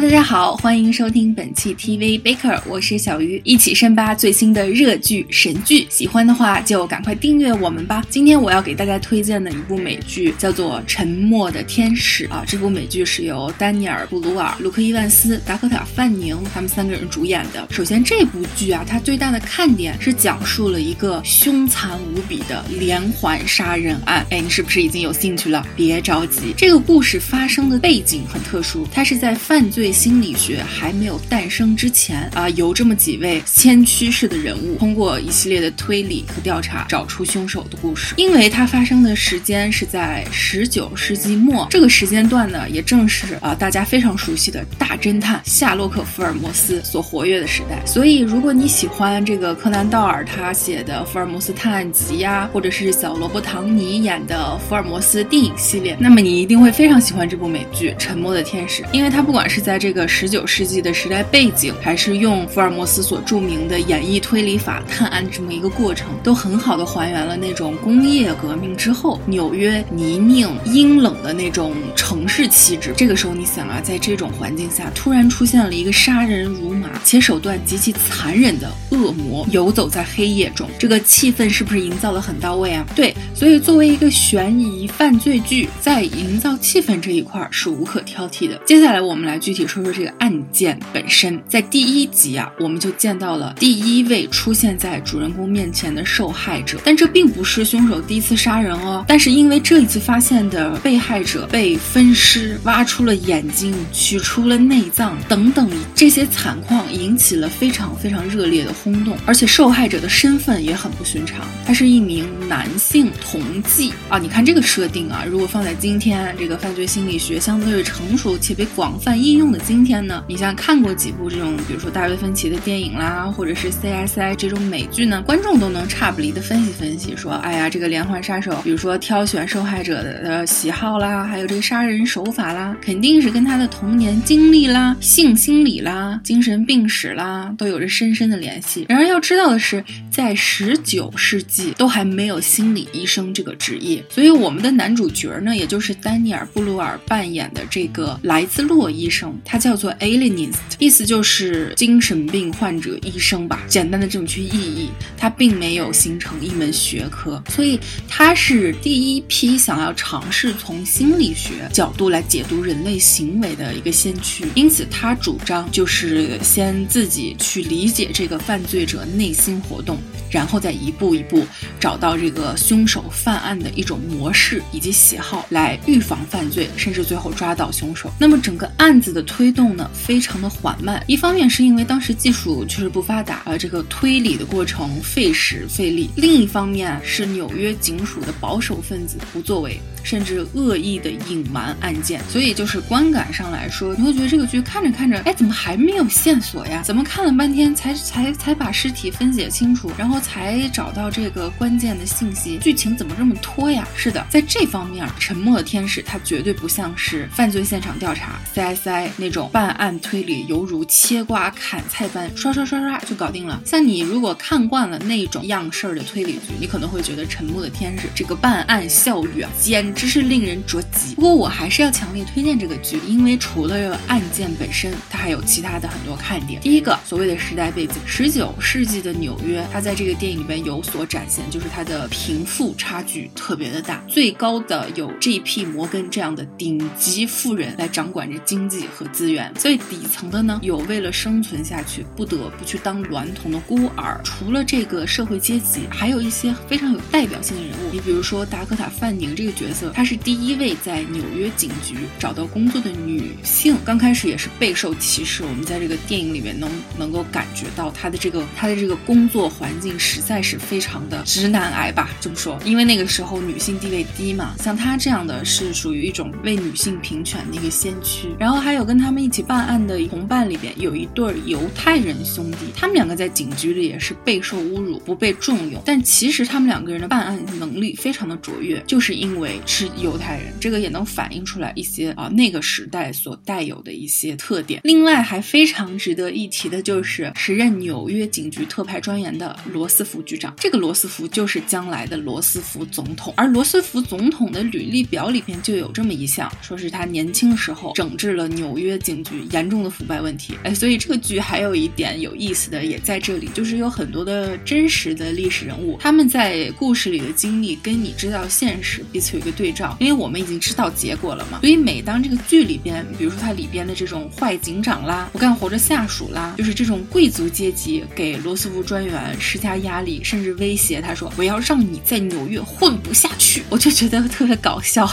大家好，欢迎收听本期 TV Baker，我是小鱼，一起深扒最新的热剧神剧。喜欢的话就赶快订阅我们吧。今天我要给大家推荐的一部美剧叫做《沉默的天使》啊，这部美剧是由丹尼尔·布鲁尔、卢克·伊万斯、达科塔·范宁他们三个人主演的。首先，这部剧啊，它最大的看点是讲述了一个凶残无比的连环杀人案。哎，你是不是已经有兴趣了？别着急，这个故事发生的背景很特殊，它是在犯罪心理学还没有诞生之前啊，由这么几位先驱式的人物通过一系列的推理和调查找出凶手的故事。因为它发生的时间是在十九世纪末，这个时间段呢，也正是啊大家非常熟悉的大侦探夏洛克·福尔摩斯所活跃的时代。所以，如果你喜欢这个柯南·道尔他写的《福尔摩斯探案集》呀，或者是小罗伯·唐尼演的《福尔摩斯》电影系列，那么你一定会非常喜欢这部美剧《沉默的天使》，因为它不管是在这个十九世纪的时代背景，还是用福尔摩斯所著名的演绎推理法探案这么一个过程，都很好的还原了那种工业革命之后纽约泥泞阴冷的那种城市气质。这个时候，你想啊，在这种环境下，突然出现了一个杀人如麻且手段极其残忍的恶魔游走在黑夜中，这个气氛是不是营造的很到位啊？对，所以作为一个悬疑犯罪剧，在营造气氛这一块是无可挑剔的。接下来我们来具体说说这个案件本身。在第一集啊，我们就见到了第一位出现在主人公面前的受害者，但这并不是凶手第一次杀人哦。但是因为这一次发现的被害者被分尸、挖出了眼睛、取出了内脏等等这些惨况，引起了非常非常热烈的轰动。而且受害者的身份也很不寻常，他是一名男性同妓啊！你看这个设定啊，如果放在今天这个犯罪心理学相对成熟且被广泛应用的今天呢，你像看过几部这种，比如说大卫芬奇的电影啦，或者是 CSI 这种美剧呢，观众都能差不离的分析分析，说，哎呀，这个连环杀手，比如说挑选受害者的喜好啦，还有这个杀人手法啦，肯定是跟他的童年经历啦、性心理啦、精神病史啦，都有着深深的联系。然而要知道的是，在十九世纪都还没有心理医生这个职业，所以我们的男主角呢，也就是丹尼尔·布鲁尔扮演的这个莱兹洛医生，它叫做 alienist，意思就是精神病患者医生吧，简单的这么去意译，它并没有形成一门学科，所以它是第一批想要尝试从心理学角度来解读人类行为的一个先驱，因此他主张就是先自己去理解这个犯罪者内心活动。然后再一步一步找到这个凶手犯案的一种模式以及喜好，来预防犯罪，甚至最后抓到凶手。那么整个案子的推动呢，非常的缓慢。一方面是因为当时技术确实不发达，而这个推理的过程费时费力；另一方面是纽约警署的保守分子不作为，甚至恶意的隐瞒案件。所以就是观感上来说，你会觉得这个剧看着看着，哎，怎么还没有线索呀？怎么看了半天才 才才把尸体分解清楚，然后。才找到这个关键的信息，剧情怎么这么拖呀？是的，在这方面，《沉默的天使》它绝对不像是犯罪现场调查 （CSI） 那种办案推理，犹如切瓜砍菜般，刷刷刷刷就搞定了。像你如果看惯了那种样式儿的推理剧，你可能会觉得《沉默的天使》这个办案效率啊，简直是令人着急。不过我还是要强烈推荐这个剧，因为除了案件本身，它还有其他的很多看点。第一个，所谓的时代背景，十九世纪的纽约，它在这个。电影里边有所展现，就是它的贫富差距特别的大，最高的有 G.P. 摩根这样的顶级富人来掌管着经济和资源，最底层的呢，有为了生存下去不得不去当娈童的孤儿。除了这个社会阶级，还有一些非常有代表性的人物，你比如说达科塔·范宁这个角色，她是第一位在纽约警局找到工作的女性，刚开始也是备受歧视。我们在这个电影里面能能够感觉到她的这个她的这个工作环境。实在是非常的直男癌吧，这么说，因为那个时候女性地位低嘛，像她这样的是属于一种为女性平权的一个先驱。然后还有跟他们一起办案的同伴里边有一对犹太人兄弟，他们两个在警局里也是备受侮辱，不被重用。但其实他们两个人的办案能力非常的卓越，就是因为是犹太人，这个也能反映出来一些啊那个时代所带有的一些特点。另外还非常值得一提的就是时任纽约警局特派专员的罗。斯福局长，这个罗斯福就是将来的罗斯福总统，而罗斯福总统的履历表里边就有这么一项，说是他年轻时候整治了纽约约警局严重的腐败问题。哎，所以这个剧还有一点有意思的也在这里，就是有很多的真实的历史人物，他们在故事里的经历跟你知道现实彼此有一个对照，因为我们已经知道结果了嘛。所以每当这个剧里边，比如说它里边的这种坏警长啦，不干活的下属啦，就是这种贵族阶级给罗斯福专员施加压力，甚至威胁他说：“我要让你在纽约混不下去。”我就觉得特别搞笑，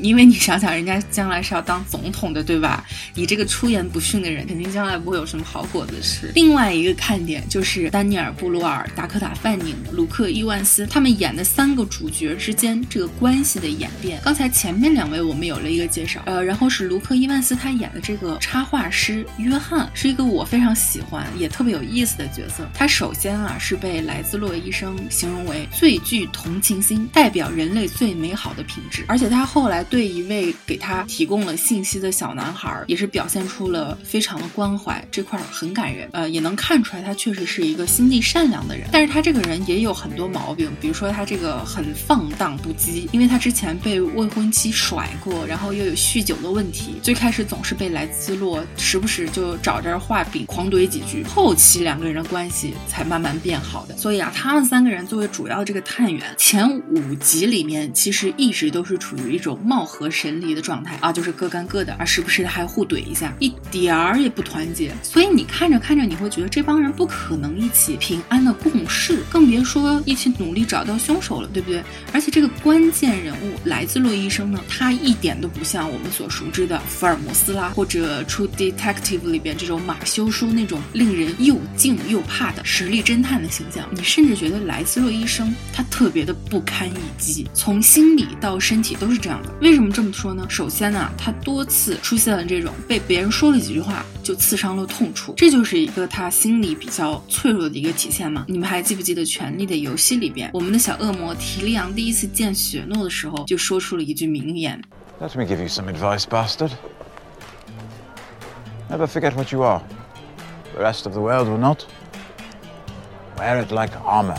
因为你想想，人家将来是要当总统的，对吧？你这个出言不逊的人，肯定将来不会有什么好果子吃。另外一个看点就是丹尼尔·布鲁尔、达科塔·范宁、卢克·伊万斯他们演的三个主角之间这个关系的演变。刚才前面两位我们有了一个介绍，呃，然后是卢克·伊万斯他演的这个插画师约翰，是一个我非常喜欢也特别有意思的角色。他首先啊是被莱兹洛医生形容为最具同情心，代表人类最美好的品质。而且他后来对一位给他提供了信息的小男孩，也是表现出了非常的关怀，这块很感人。呃，也能看出来他确实是一个心地善良的人。但是他这个人也有很多毛病，比如说他这个很放荡不羁，因为他之前被未婚妻甩过，然后又有酗酒的问题。最开始总是被莱兹洛时不时就找这儿画饼，狂怼几句。后期两个人的关系才慢慢变好的。所以啊，他们三个人作为主要这个探员，前五集里面其实一直都是处于一种貌合神离的状态啊，就是各干各的，而时不时的还互怼怼一下，一点儿也不团结。所以你看着看着，你会觉得这帮人不可能一起平安的共事，更别说一起努力找到凶手了，对不对？而且这个关键人物莱兹洛医生呢，他一点都不像我们所熟知的福尔摩斯啦，或者《True Detective》里边这种马修叔那种令人又敬又怕的实力侦探的形象。你甚至觉得莱兹洛医生他特别的不堪一击，从心理到身体都是这样的。为什么这么说呢？首先呢，他多次出现了这种被别人说了几句话就刺伤了痛处，这就是一个他心理比较脆弱的一个体现嘛。你们还记不记得《权力的游戏》里边，我们的小恶魔提利昂第一次见雪诺的时候，就说出了一句名言：“Let me give you some advice, bastard. Never forget what you are. The rest of the world will not. Wear it like armor,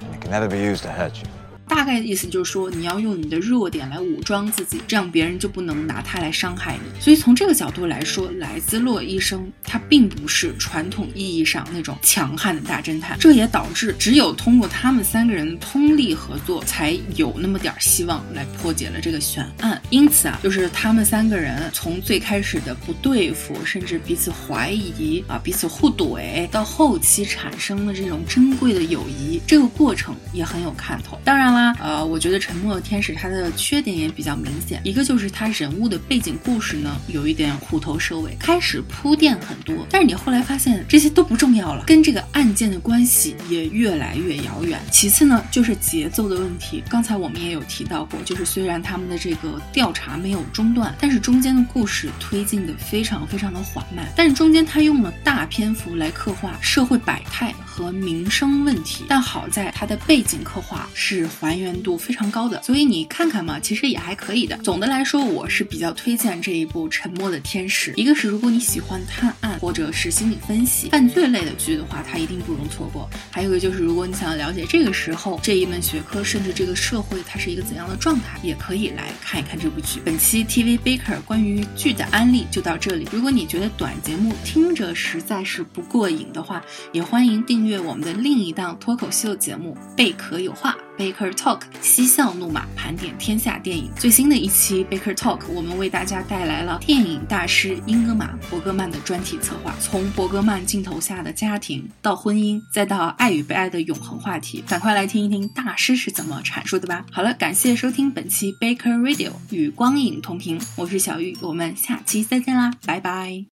and it can never be used to hurt you.” 大概的意思就是说，你要用你的弱点来武装自己，这样别人就不能拿它来伤害你。所以从这个角度来说，莱兹洛医生他并不是传统意义上那种强悍的大侦探，这也导致只有通过他们三个人通力合作，才有那么点希望来破解了这个悬案。因此啊，就是他们三个人从最开始的不对付，甚至彼此怀疑啊，彼此互怼，到后期产生了这种珍贵的友谊，这个过程也很有看头。当然了。呃，我觉得《沉默的天使》它的缺点也比较明显，一个就是它人物的背景故事呢有一点虎头蛇尾，开始铺垫很多，但是你后来发现这些都不重要了，跟这个案件的关系也越来越遥远。其次呢，就是节奏的问题，刚才我们也有提到过，就是虽然他们的这个调查没有中断，但是中间的故事推进的非常非常的缓慢，但是中间他用了大篇幅来刻画社会百态和民生问题，但好在它的背景刻画是还。还原度非常高的，所以你看看嘛，其实也还可以的。总的来说，我是比较推荐这一部《沉默的天使》。一个是如果你喜欢探案或者是心理分析、犯罪类的剧的话，它一定不容错过。还有一个就是，如果你想要了解这个时候这一门学科，甚至这个社会它是一个怎样的状态，也可以来看一看这部剧。本期 TV Baker 关于剧的安利就到这里。如果你觉得短节目听着实在是不过瘾的话，也欢迎订阅我们的另一档脱口秀节目《贝壳有话》。Baker Talk，嬉笑怒骂，盘点天下电影。最新的一期 Baker Talk，我们为大家带来了电影大师英格玛·伯格曼的专题策划，从伯格曼镜头下的家庭到婚姻，再到爱与被爱的永恒话题。赶快来听一听大师是怎么阐述的吧。好了，感谢收听本期 Baker Radio，与光影同频，我是小玉，我们下期再见啦，拜拜。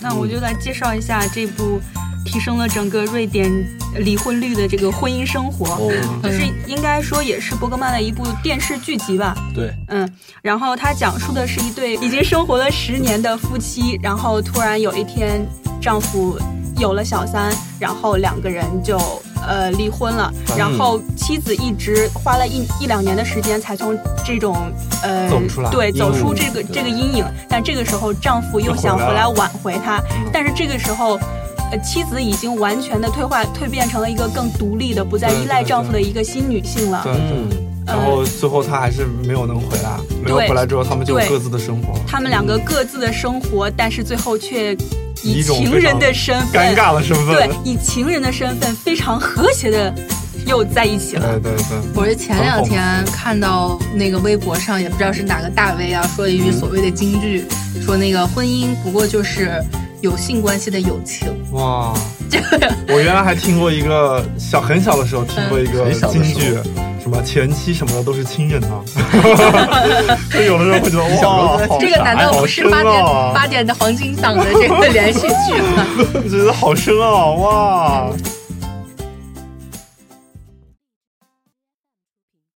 那我就来介绍一下这部。提升了整个瑞典离婚率的这个婚姻生活，就是应该说也是伯格曼的一部电视剧集吧。对，嗯，然后它讲述的是一对已经生活了十年的夫妻，然后突然有一天丈夫有了小三，然后两个人就呃离婚了，然后妻子一直花了一一两年的时间才从这种呃走出来，对，走出这个这个阴影，但这个时候丈夫又想回来挽回她，但是这个时候。呃，妻子已经完全的退化、蜕变成了一个更独立的、不再依赖丈夫的一个新女性了。对对。然后最后他还是没有能回来，没有回来之后，他们就各自的生活。他们两个各自的生活，但是最后却以情人的身份，尴尬的身份，对，以情人的身份非常和谐的又在一起了。对对对。我是前两天看到那个微博上，也不知道是哪个大 V 啊，说了一句所谓的金句，说那个婚姻不过就是有性关系的友情。哇。这个我原来还听过一个小很小的时候听过一个京剧，什么前妻什么的都是亲人啊。就有的时候会觉得哇，这个难道不是八点八点的黄金档的这个连续剧吗？觉得好深奥哇。